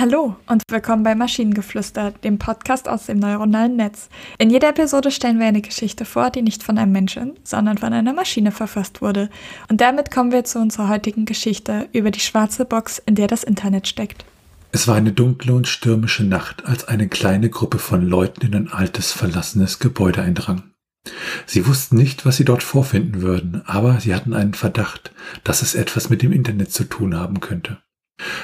Hallo und willkommen bei Maschinengeflüster, dem Podcast aus dem neuronalen Netz. In jeder Episode stellen wir eine Geschichte vor, die nicht von einem Menschen, sondern von einer Maschine verfasst wurde. Und damit kommen wir zu unserer heutigen Geschichte über die schwarze Box, in der das Internet steckt. Es war eine dunkle und stürmische Nacht, als eine kleine Gruppe von Leuten in ein altes, verlassenes Gebäude eindrang. Sie wussten nicht, was sie dort vorfinden würden, aber sie hatten einen Verdacht, dass es etwas mit dem Internet zu tun haben könnte.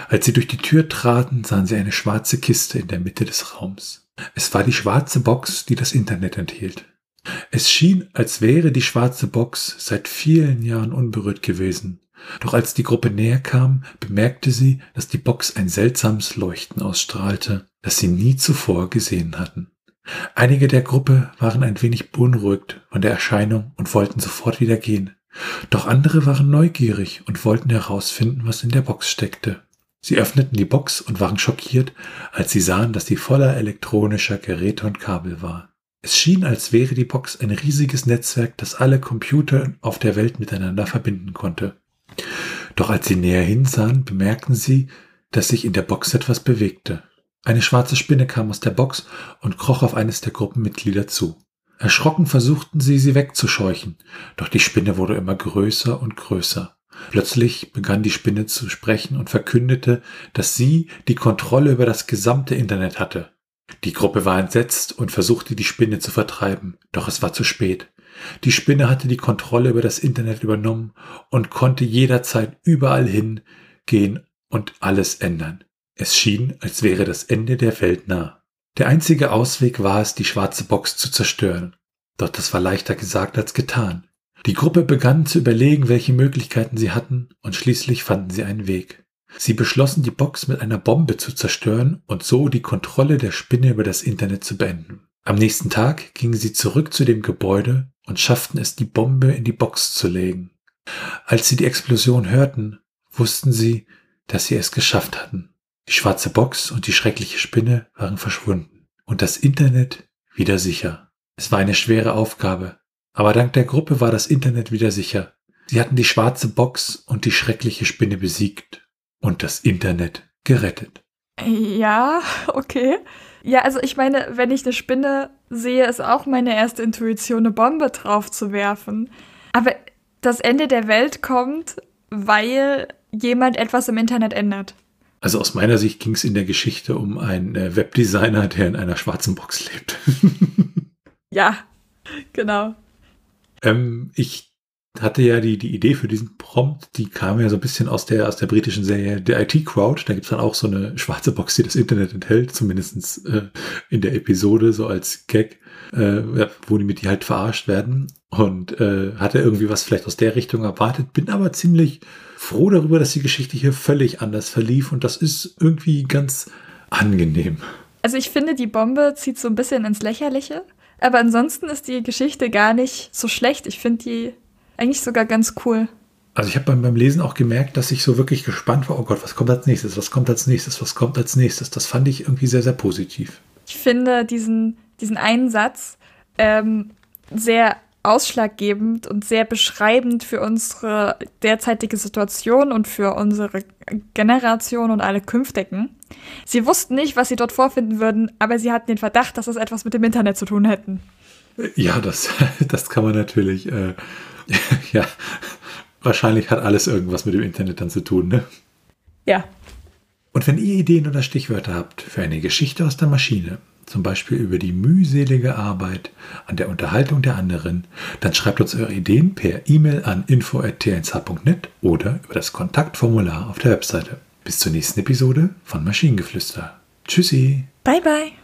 Als sie durch die Tür traten, sahen sie eine schwarze Kiste in der Mitte des Raums. Es war die schwarze Box, die das Internet enthielt. Es schien, als wäre die schwarze Box seit vielen Jahren unberührt gewesen. Doch als die Gruppe näher kam, bemerkte sie, dass die Box ein seltsames Leuchten ausstrahlte, das sie nie zuvor gesehen hatten. Einige der Gruppe waren ein wenig beunruhigt von der Erscheinung und wollten sofort wieder gehen. Doch andere waren neugierig und wollten herausfinden, was in der Box steckte. Sie öffneten die Box und waren schockiert, als sie sahen, dass sie voller elektronischer Geräte und Kabel war. Es schien, als wäre die Box ein riesiges Netzwerk, das alle Computer auf der Welt miteinander verbinden konnte. Doch als sie näher hinsahen, bemerkten sie, dass sich in der Box etwas bewegte. Eine schwarze Spinne kam aus der Box und kroch auf eines der Gruppenmitglieder zu. Erschrocken versuchten sie, sie wegzuscheuchen, doch die Spinne wurde immer größer und größer. Plötzlich begann die Spinne zu sprechen und verkündete, dass sie die Kontrolle über das gesamte Internet hatte. Die Gruppe war entsetzt und versuchte die Spinne zu vertreiben, doch es war zu spät. Die Spinne hatte die Kontrolle über das Internet übernommen und konnte jederzeit überall hingehen und alles ändern. Es schien, als wäre das Ende der Welt nah. Der einzige Ausweg war es, die schwarze Box zu zerstören. Doch das war leichter gesagt als getan. Die Gruppe begann zu überlegen, welche Möglichkeiten sie hatten, und schließlich fanden sie einen Weg. Sie beschlossen, die Box mit einer Bombe zu zerstören und so die Kontrolle der Spinne über das Internet zu beenden. Am nächsten Tag gingen sie zurück zu dem Gebäude und schafften es, die Bombe in die Box zu legen. Als sie die Explosion hörten, wussten sie, dass sie es geschafft hatten. Die schwarze Box und die schreckliche Spinne waren verschwunden und das Internet wieder sicher. Es war eine schwere Aufgabe, aber dank der Gruppe war das Internet wieder sicher. Sie hatten die schwarze Box und die schreckliche Spinne besiegt und das Internet gerettet. Ja, okay. Ja, also ich meine, wenn ich eine Spinne sehe, ist auch meine erste Intuition, eine Bombe drauf zu werfen. Aber das Ende der Welt kommt, weil jemand etwas im Internet ändert. Also aus meiner Sicht ging es in der Geschichte um einen äh, Webdesigner, der in einer schwarzen Box lebt. ja, genau. Ähm, ich hatte ja die, die Idee für diesen Prompt, die kam ja so ein bisschen aus der, aus der britischen Serie The IT Crowd. Da gibt's dann auch so eine schwarze Box, die das Internet enthält, zumindestens äh, in der Episode, so als Gag, äh, wo die mit die halt verarscht werden. Und äh, hatte irgendwie was vielleicht aus der Richtung erwartet, bin aber ziemlich froh darüber, dass die Geschichte hier völlig anders verlief und das ist irgendwie ganz angenehm. Also ich finde, die Bombe zieht so ein bisschen ins Lächerliche, aber ansonsten ist die Geschichte gar nicht so schlecht. Ich finde die eigentlich sogar ganz cool. Also ich habe beim, beim Lesen auch gemerkt, dass ich so wirklich gespannt war, oh Gott, was kommt als nächstes, was kommt als nächstes, was kommt als nächstes. Das fand ich irgendwie sehr, sehr positiv. Ich finde diesen, diesen einen Satz ähm, sehr ausschlaggebend und sehr beschreibend für unsere derzeitige Situation und für unsere Generation und alle künftigen. Sie wussten nicht, was sie dort vorfinden würden, aber sie hatten den Verdacht, dass es etwas mit dem Internet zu tun hätten. Ja, das, das kann man natürlich, äh, ja, wahrscheinlich hat alles irgendwas mit dem Internet dann zu tun, ne? Ja. Und wenn ihr Ideen oder Stichwörter habt für eine Geschichte aus der Maschine, zum Beispiel über die mühselige Arbeit an der Unterhaltung der anderen, dann schreibt uns eure Ideen per E-Mail an info.tnsh.net oder über das Kontaktformular auf der Webseite. Bis zur nächsten Episode von Maschinengeflüster. Tschüssi. Bye bye.